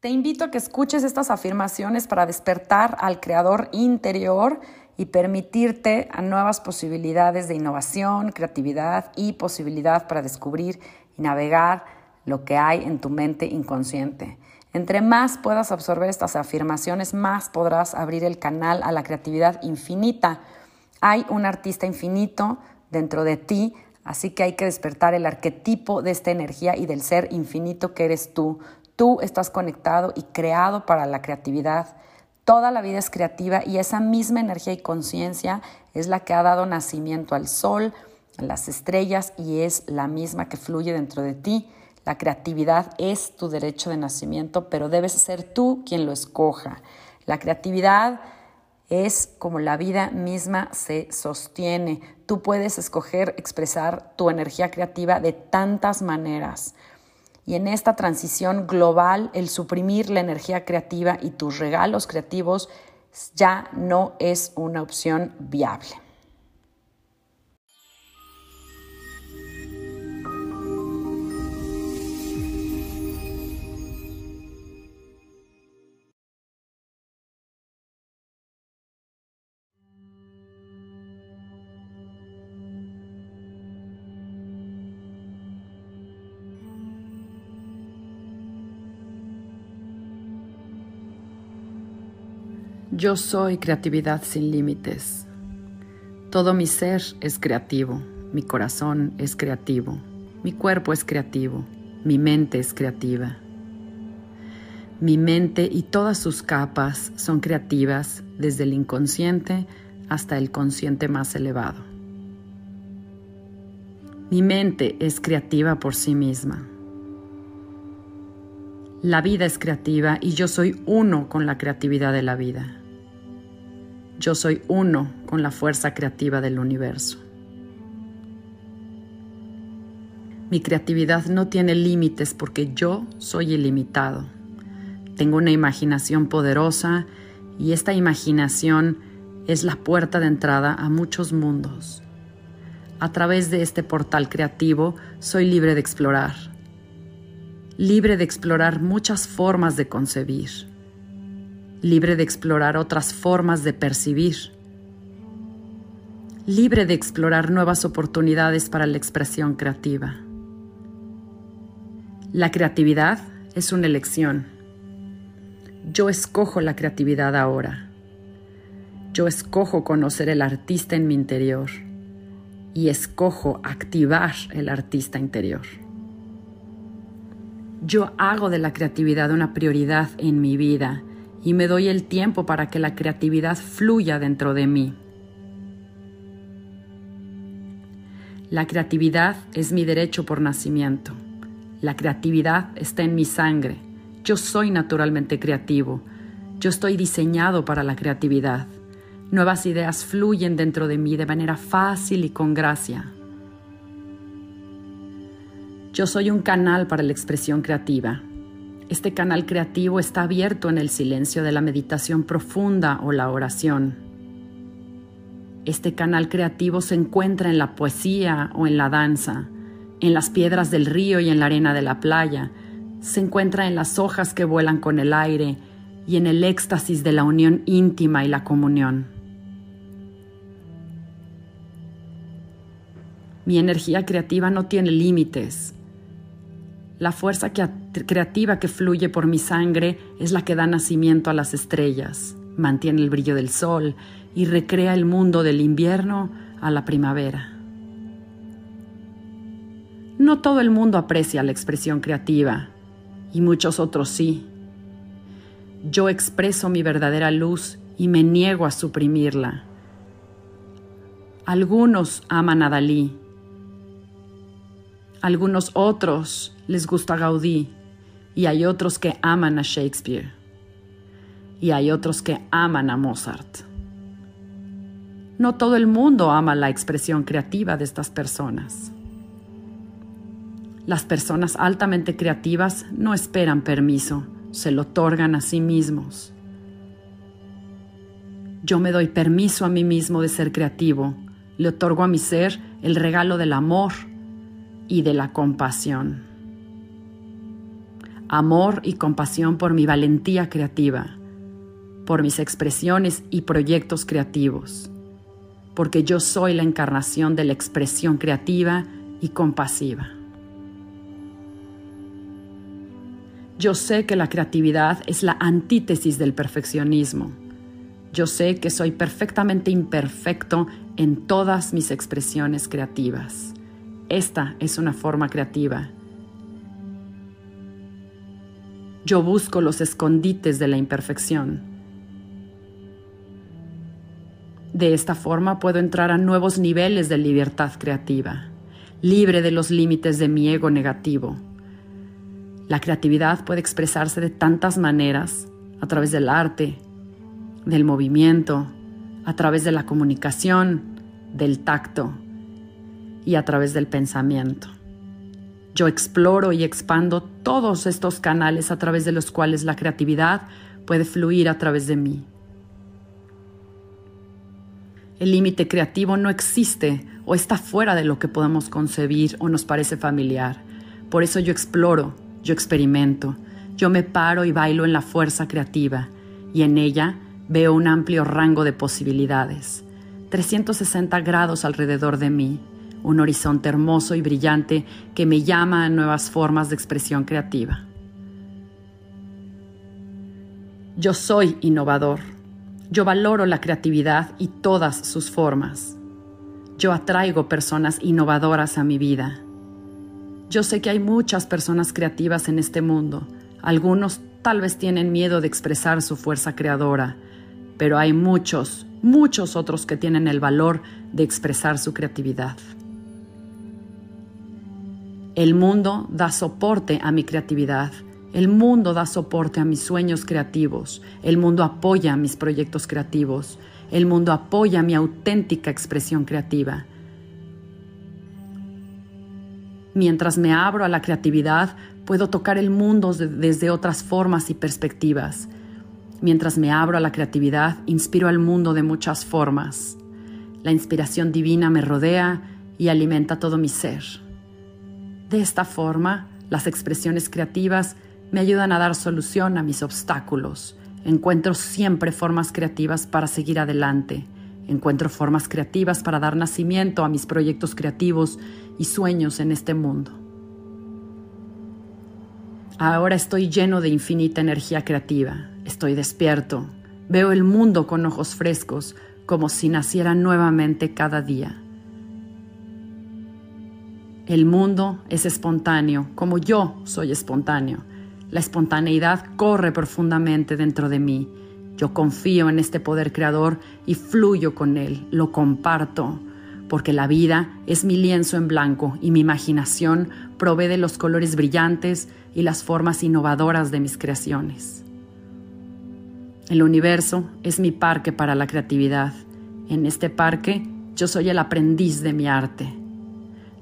Te invito a que escuches estas afirmaciones para despertar al creador interior y permitirte a nuevas posibilidades de innovación, creatividad y posibilidad para descubrir y navegar lo que hay en tu mente inconsciente. Entre más puedas absorber estas afirmaciones, más podrás abrir el canal a la creatividad infinita. Hay un artista infinito dentro de ti, así que hay que despertar el arquetipo de esta energía y del ser infinito que eres tú. Tú estás conectado y creado para la creatividad. Toda la vida es creativa y esa misma energía y conciencia es la que ha dado nacimiento al sol, a las estrellas y es la misma que fluye dentro de ti. La creatividad es tu derecho de nacimiento, pero debes ser tú quien lo escoja. La creatividad es como la vida misma se sostiene. Tú puedes escoger expresar tu energía creativa de tantas maneras. Y en esta transición global, el suprimir la energía creativa y tus regalos creativos ya no es una opción viable. Yo soy creatividad sin límites. Todo mi ser es creativo, mi corazón es creativo, mi cuerpo es creativo, mi mente es creativa. Mi mente y todas sus capas son creativas desde el inconsciente hasta el consciente más elevado. Mi mente es creativa por sí misma. La vida es creativa y yo soy uno con la creatividad de la vida. Yo soy uno con la fuerza creativa del universo. Mi creatividad no tiene límites porque yo soy ilimitado. Tengo una imaginación poderosa y esta imaginación es la puerta de entrada a muchos mundos. A través de este portal creativo soy libre de explorar, libre de explorar muchas formas de concebir libre de explorar otras formas de percibir, libre de explorar nuevas oportunidades para la expresión creativa. La creatividad es una elección. Yo escojo la creatividad ahora. Yo escojo conocer el artista en mi interior y escojo activar el artista interior. Yo hago de la creatividad una prioridad en mi vida y me doy el tiempo para que la creatividad fluya dentro de mí. La creatividad es mi derecho por nacimiento. La creatividad está en mi sangre. Yo soy naturalmente creativo. Yo estoy diseñado para la creatividad. Nuevas ideas fluyen dentro de mí de manera fácil y con gracia. Yo soy un canal para la expresión creativa. Este canal creativo está abierto en el silencio de la meditación profunda o la oración. Este canal creativo se encuentra en la poesía o en la danza, en las piedras del río y en la arena de la playa, se encuentra en las hojas que vuelan con el aire y en el éxtasis de la unión íntima y la comunión. Mi energía creativa no tiene límites. La fuerza creativa que fluye por mi sangre es la que da nacimiento a las estrellas, mantiene el brillo del sol y recrea el mundo del invierno a la primavera. No todo el mundo aprecia la expresión creativa y muchos otros sí. Yo expreso mi verdadera luz y me niego a suprimirla. Algunos aman a Dalí, algunos otros les gusta Gaudí y hay otros que aman a Shakespeare y hay otros que aman a Mozart. No todo el mundo ama la expresión creativa de estas personas. Las personas altamente creativas no esperan permiso, se lo otorgan a sí mismos. Yo me doy permiso a mí mismo de ser creativo, le otorgo a mi ser el regalo del amor, y de la compasión. amor y compasión por mi valentía creativa, por mis expresiones y proyectos creativos, porque yo soy la encarnación de la expresión creativa y compasiva. Yo sé que la creatividad es la antítesis del perfeccionismo. Yo sé que soy perfectamente imperfecto en todas mis expresiones creativas. Esta es una forma creativa. Yo busco los escondites de la imperfección. De esta forma puedo entrar a nuevos niveles de libertad creativa, libre de los límites de mi ego negativo la creatividad puede expresarse de tantas maneras, a través del arte, del movimiento, a través de la comunicación, del tacto y a través del pensamiento. Yo exploro y expando todos estos canales a través de los cuales la creatividad puede fluir a través de mí. El límite creativo no existe o está fuera de lo que podemos concebir o nos parece familiar. Por eso yo exploro, yo experimento, yo me paro y bailo en la fuerza creativa y en ella veo un amplio rango de posibilidades, 360 grados alrededor de mí, un horizonte hermoso y brillante que me llama a nuevas formas de expresión creativa. Yo soy innovador. Yo valoro la creatividad y todas sus formas. Yo atraigo personas innovadoras a mi vida. Yo sé que hay muchas personas creativas en este mundo. Algunos tal vez tienen miedo de expresar su fuerza creadora, pero hay muchos, muchos otros que tienen el valor de expresar su creatividad. El mundo da soporte a mi creatividad. El mundo da soporte a mis sueños creativos. El mundo apoya mis proyectos creativos. El mundo apoya mi auténtica expresión creativa. Mientras me abro a la creatividad, puedo tocar el mundo desde otras formas y perspectivas. Mientras me abro a la creatividad, inspiro al mundo de muchas formas. La inspiración divina me rodea y alimenta todo mi ser. De esta forma, las expresiones creativas me ayudan a dar solución a mis obstáculos. Encuentro siempre formas creativas para seguir adelante Encuentro formas creativas para dar nacimiento a mis proyectos creativos y sueños en este mundo. Ahora estoy lleno de infinita energía creativa. Estoy despierto. Veo el mundo con ojos frescos, como si naciera nuevamente cada día. El mundo es espontáneo, como yo soy espontáneo. La espontaneidad corre profundamente dentro de mí yo confío en este poder creador y fluyo con él, lo comparto, porque la vida es mi lienzo en blanco y mi imaginación provee de los colores brillantes y las formas innovadoras de mis creaciones. El universo es mi parque para la creatividad. En este parque yo soy el aprendiz de mi arte.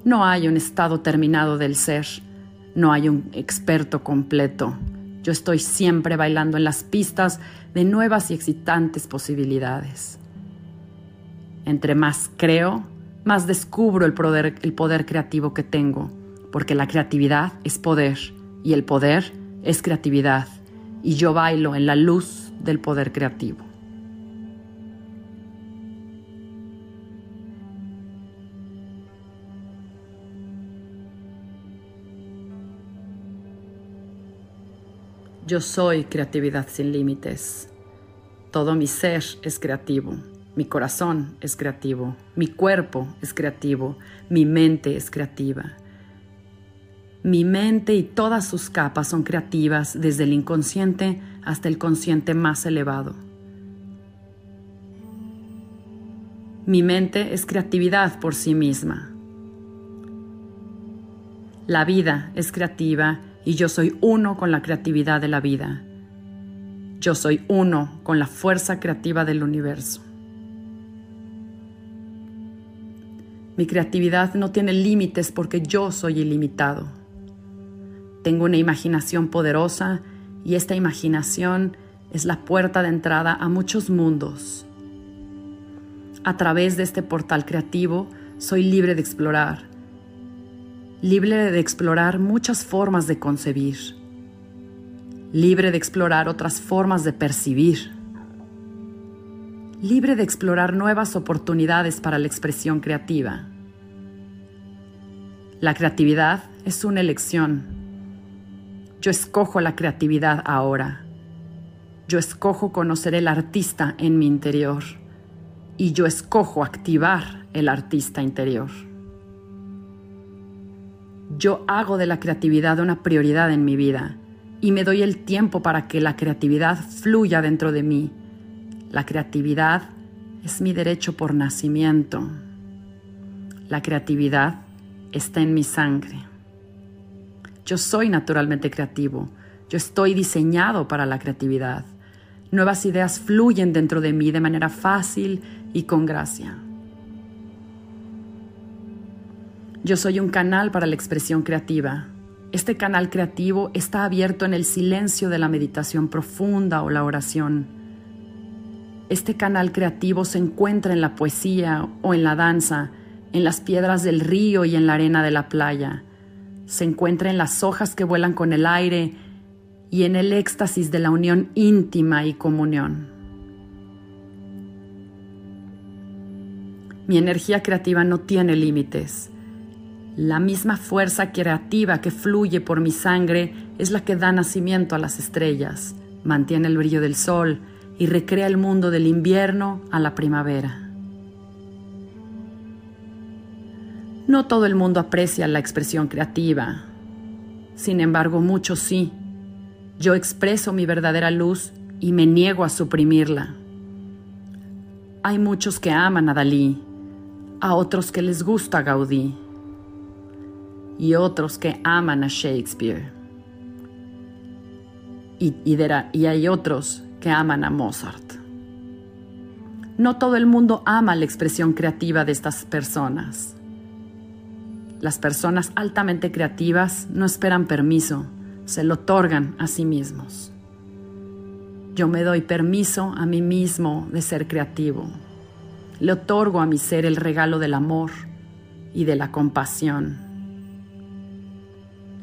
No hay un estado terminado del ser, no hay un experto completo. Yo estoy siempre bailando en las pistas de nuevas y excitantes posibilidades. Entre más creo, más descubro el poder, creativo que tengo, porque la creatividad es poder y el poder es creatividad, y yo bailo en la luz del poder creativo. Yo soy creatividad sin límites. Todo mi ser es creativo. Mi corazón es creativo. Mi cuerpo es creativo. Mi mente es creativa. Mi mente y todas sus capas son creativas desde el inconsciente hasta el consciente más elevado. Mi mente es creatividad por sí misma. La vida es creativa y yo soy uno con la creatividad de la vida. Yo soy uno con la fuerza creativa del universo. Mi creatividad no tiene límites porque yo soy ilimitado. Tengo una imaginación poderosa y esta imaginación es la puerta de entrada a muchos mundos. A través de este portal creativo soy libre de explorar, libre de explorar muchas formas de concebir. libre de explorar otras formas de percibir, libre de explorar nuevas oportunidades para la expresión creativa. La creatividad es una elección. Yo escojo la creatividad ahora. Yo escojo conocer el artista en mi interior y yo escojo activar el artista interior. Yo hago de la creatividad una prioridad en mi vida y me doy el tiempo para que la creatividad fluya dentro de mí. La creatividad es mi derecho por nacimiento. La creatividad está en mi sangre. Yo soy naturalmente creativo. Yo estoy diseñado para la creatividad. Nuevas ideas fluyen dentro de mí de manera fácil y con gracia. Yo soy un canal para la expresión creativa. Este canal creativo está abierto en el silencio de la meditación profunda o la oración. Este canal creativo se encuentra en la poesía o en la danza, en las piedras del río y en la arena de la playa. Se encuentra en las hojas que vuelan con el aire y en el éxtasis de la unión íntima y comunión. Mi energía creativa no tiene límites. La misma fuerza creativa que fluye por mi sangre es la que da nacimiento a las estrellas, mantiene el brillo del sol y recrea el mundo del invierno a la primavera. No todo el mundo aprecia la expresión creativa. Sin embargo, muchos sí. Yo expreso mi verdadera luz y me niego a suprimirla. Hay muchos que aman a Dalí, a otros que les gusta Gaudí y otros que aman a Shakespeare. Y, y hay otros que aman a Mozart. No todo el mundo ama la expresión creativa de estas personas. Las personas altamente creativas no esperan permiso, se lo otorgan a sí mismos. Yo me doy permiso a mí mismo de ser creativo. Le otorgo a mi ser el regalo del amor y de la compasión.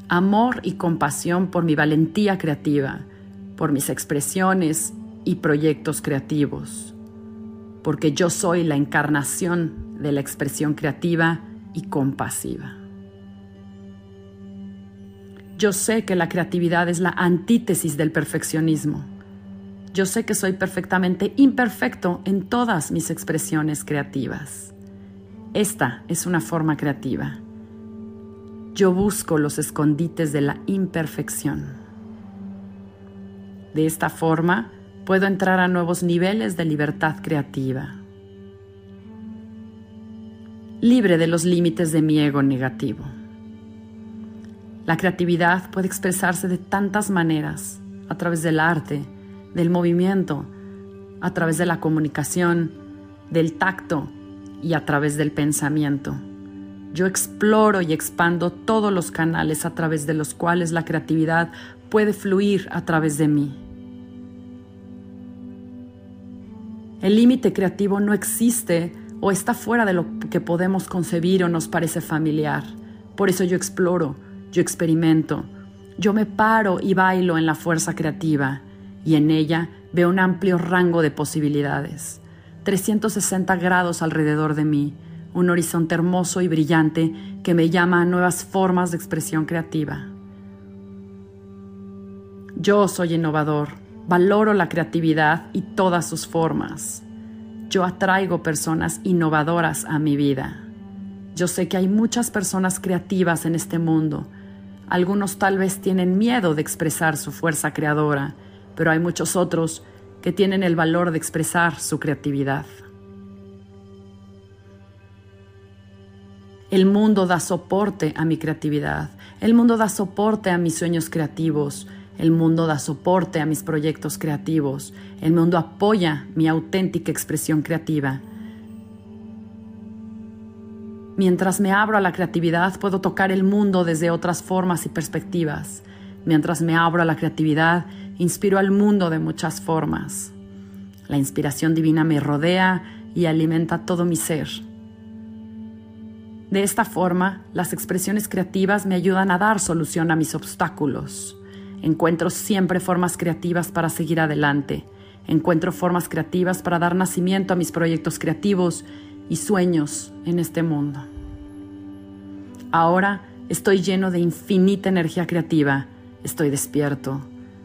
Amor y compasión por mi valentía creativa, por mis expresiones y proyectos creativos, porque yo soy la encarnación de la expresión creativa y compasiva. Yo sé que la creatividad es la antítesis del perfeccionismo. Yo sé que soy perfectamente imperfecto en todas mis expresiones creativas. Esta es una forma creativa. Yo busco los escondites de la imperfección. De esta forma, puedo entrar a nuevos niveles de libertad creativa libre de los límites de mi ego negativo. La creatividad puede expresarse de tantas maneras, a través del arte, del movimiento, a través de la comunicación, del tacto y a través del pensamiento. Yo exploro y expando todos los canales a través de los cuales la creatividad puede fluir a través de mí. El límite creativo no existe o está fuera de lo que podemos concebir o nos parece familiar. Por eso yo exploro, yo experimento, yo me paro y bailo en la fuerza creativa y en ella veo un amplio rango de posibilidades. 360 grados alrededor de mí, un horizonte hermoso y brillante que me llama a nuevas formas de expresión creativa. Yo soy innovador, valoro la creatividad y todas sus formas yo atraigo personas innovadoras a mi vida. Yo sé que hay muchas personas creativas en este mundo. Algunos tal vez tienen miedo de expresar su fuerza creadora, pero hay muchos otros que tienen el valor de expresar su creatividad. El mundo da soporte a mi creatividad. El mundo da soporte a mis sueños creativos. El mundo da soporte a mis proyectos creativos. El mundo apoya mi auténtica expresión creativa. Mientras me abro a la creatividad, puedo tocar el mundo desde otras formas y perspectivas. Mientras me abro a la creatividad, inspiro al mundo de muchas formas. La inspiración divina me rodea y alimenta todo mi ser. De esta forma, las expresiones creativas me ayudan a dar solución a mis obstáculos Encuentro siempre formas creativas para seguir adelante. Encuentro formas creativas para dar nacimiento a mis proyectos creativos y sueños en este mundo. Ahora estoy lleno de infinita energía creativa. Estoy despierto.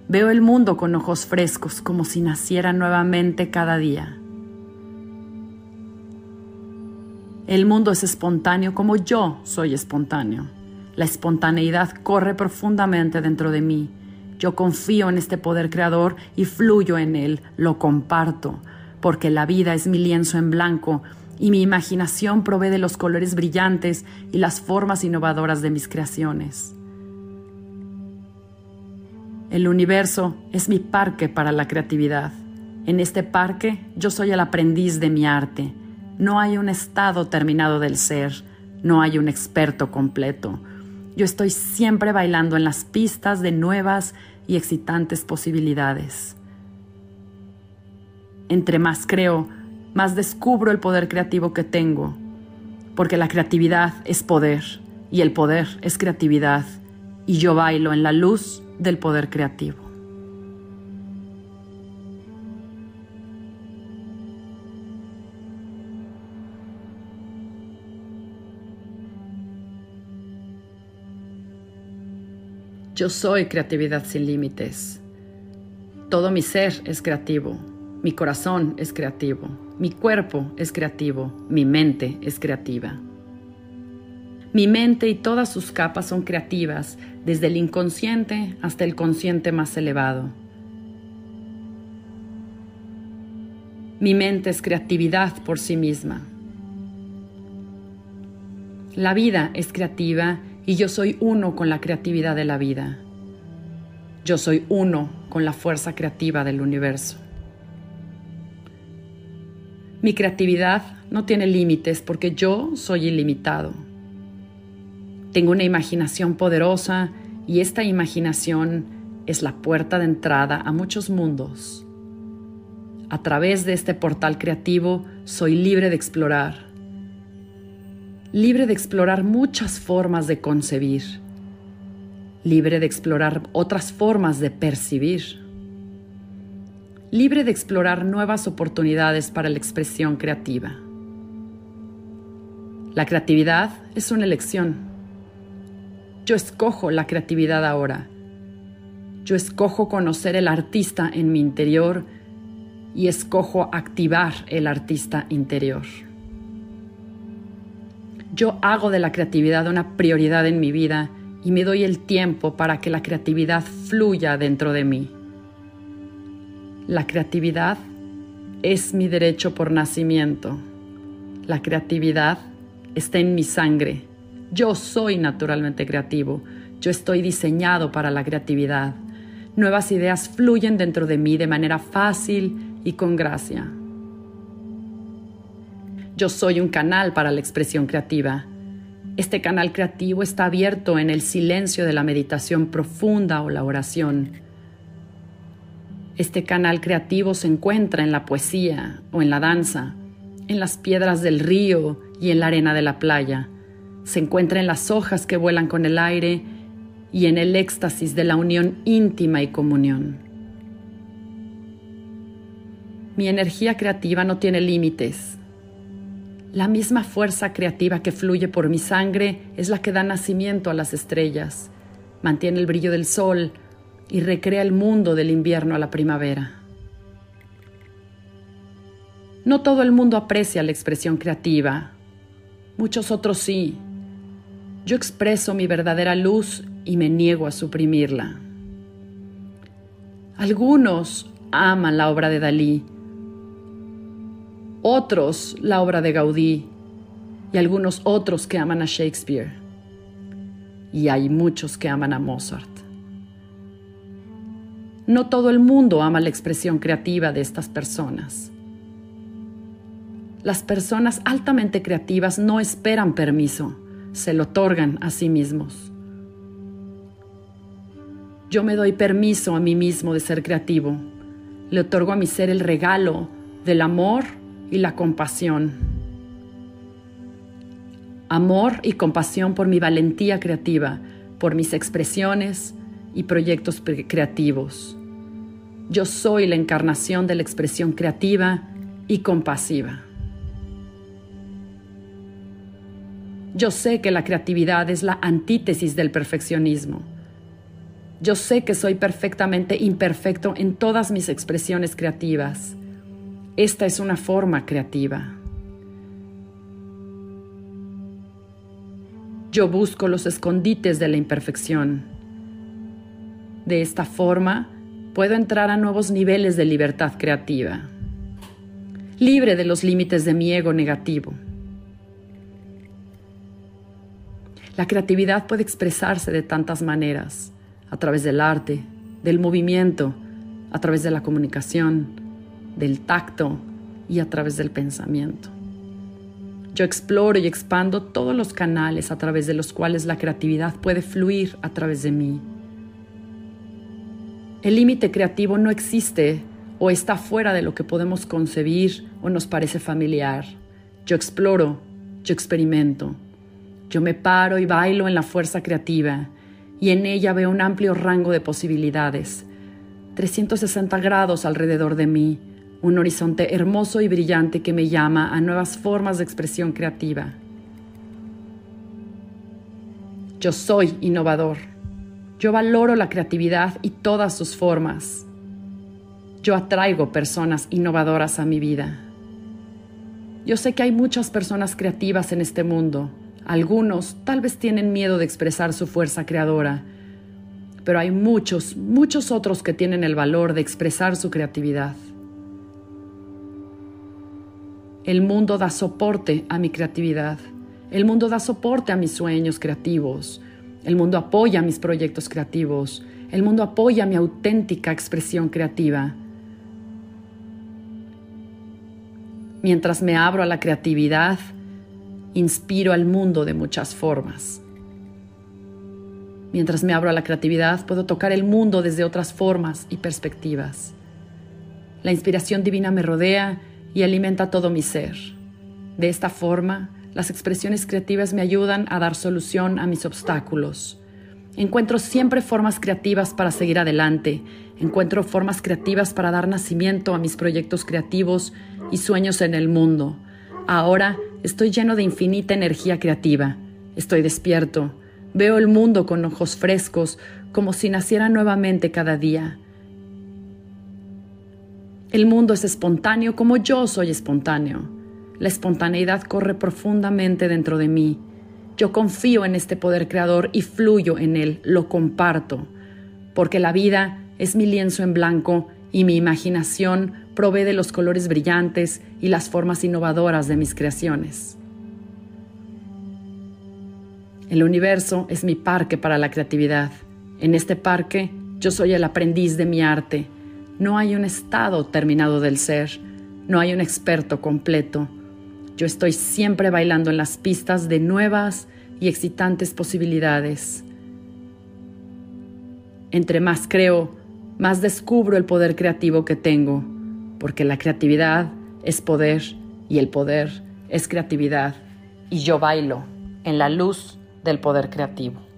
Veo el mundo con ojos frescos como si naciera nuevamente cada día. El mundo es espontáneo como yo soy espontáneo. La espontaneidad corre profundamente dentro de mí. Yo confío en este poder creador y fluyo en él, lo comparto, porque la vida es mi lienzo en blanco y mi imaginación provee de los colores brillantes y las formas innovadoras de mis creaciones. El universo es mi parque para la creatividad. En este parque yo soy el aprendiz de mi arte no hay un estado terminado del ser, no hay un experto completo. Yo estoy siempre bailando en las pistas de nuevas y excitantes posibilidades. Entre más creo, más descubro el poder creativo que tengo, porque la creatividad es poder y el poder es creatividad, y yo bailo en la luz del poder creativo. Yo soy creatividad sin límites. Todo mi ser es creativo. Mi corazón es creativo. Mi cuerpo es creativo. Mi mente es creativa. Mi mente y todas sus capas son creativas, desde el inconsciente hasta el consciente más elevado. Mi mente es creatividad por sí misma. La vida es creativa y yo soy uno con la creatividad de la vida. Yo soy uno con la fuerza creativa del universo. Mi creatividad no tiene límites porque yo soy ilimitado. Tengo una imaginación poderosa y esta imaginación es la puerta de entrada a muchos mundos. A través de este portal creativo soy libre de explorar libre de explorar muchas formas de concebir, libre de explorar otras formas de percibir, libre de explorar nuevas oportunidades para la expresión creativa. La creatividad es una elección. Yo escojo la creatividad ahora. Yo escojo conocer el artista en mi interior y escojo activar el artista interior. Yo hago de la creatividad una prioridad en mi vida y me doy el tiempo para que la creatividad fluya dentro de mí. La creatividad es mi derecho por nacimiento. La creatividad está en mi sangre. Yo soy naturalmente creativo. Yo estoy diseñado para la creatividad. Nuevas ideas fluyen dentro de mí de manera fácil y con gracia. Yo soy un canal para la expresión creativa. Este canal creativo está abierto en el silencio de la meditación profunda o la oración. Este canal creativo se encuentra en la poesía o en la danza, en las piedras del río y en la arena de la playa. Se encuentra en las hojas que vuelan con el aire y en el éxtasis de la unión íntima y comunión. Mi energía creativa no tiene límites. La misma fuerza creativa que fluye por mi sangre es la que da nacimiento a las estrellas, mantiene el brillo del sol y recrea el mundo del invierno a la primavera. No todo el mundo aprecia la expresión creativa, muchos otros sí. Yo expreso mi verdadera luz y me niego a suprimirla. Algunos aman la obra de Dalí, otros la obra de Gaudí y algunos otros que aman a Shakespeare. Y hay muchos que aman a Mozart. No todo el mundo ama la expresión creativa de estas personas. Las personas altamente creativas no esperan permiso, se lo otorgan a sí mismos. Yo me doy permiso a mí mismo de ser creativo. Le otorgo a mi ser el regalo del amor y la compasión. Amor y compasión por mi valentía creativa, por mis expresiones y proyectos creativos. Yo soy la encarnación de la expresión creativa y compasiva. Yo sé que la creatividad es la antítesis del perfeccionismo. Yo sé que soy perfectamente imperfecto en todas mis expresiones creativas. Esta es una forma creativa. Yo busco los escondites de la imperfección. De esta forma, puedo entrar a nuevos niveles de libertad creativa, libre de los límites de mi ego negativo. La creatividad puede expresarse de tantas maneras, a través del arte, del movimiento, a través de la comunicación, del tacto y a través del pensamiento. Yo exploro y expando todos los canales a través de los cuales la creatividad puede fluir a través de mí. El límite creativo no existe o está fuera de lo que podemos concebir o nos parece familiar. Yo exploro, yo experimento. Yo me paro y bailo en la fuerza creativa y en ella veo un amplio rango de posibilidades, 360 grados alrededor de mí, un horizonte hermoso y brillante que me llama a nuevas formas de expresión creativa. Yo soy innovador. Yo valoro la creatividad y todas sus formas. Yo atraigo personas innovadoras a mi vida. Yo sé que hay muchas personas creativas en este mundo. Algunos tal vez tienen miedo de expresar su fuerza creadora, pero hay muchos, muchos otros que tienen el valor de expresar su creatividad. El mundo da soporte a mi creatividad. El mundo da soporte a mis sueños creativos. El mundo apoya mis proyectos creativos. El mundo apoya mi auténtica expresión creativa. Mientras me abro a la creatividad, inspiro al mundo de muchas formas. Mientras me abro a la creatividad, puedo tocar el mundo desde otras formas y perspectivas. La inspiración divina me rodea y alimenta todo mi ser. De esta forma, las expresiones creativas me ayudan a dar solución a mis obstáculos. Encuentro siempre formas creativas para seguir adelante. Encuentro formas creativas para dar nacimiento a mis proyectos creativos y sueños en el mundo. Ahora estoy lleno de infinita energía creativa. Estoy despierto. Veo el mundo con ojos frescos, como si naciera nuevamente cada día. El mundo es espontáneo como yo soy espontáneo. La espontaneidad corre profundamente dentro de mí. Yo confío en este poder creador y fluyo en él, lo comparto, porque la vida es mi lienzo en blanco y mi imaginación provee de los colores brillantes y las formas innovadoras de mis creaciones. El universo es mi parque para la creatividad. En este parque yo soy el aprendiz de mi arte no hay un estado terminado del ser, no hay un experto completo. Yo estoy siempre bailando en las pistas de nuevas y excitantes posibilidades. Entre más creo, más descubro el poder creativo que tengo, porque la creatividad es poder y el poder es creatividad, y yo bailo en la luz del poder creativo.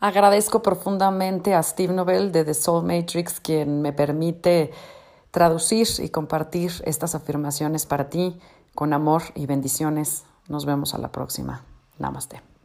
Agradezco profundamente a Steve Nobel de The Soul Matrix, quien me permite traducir y compartir estas afirmaciones para ti con amor y bendiciones. Nos vemos a la próxima. Namaste.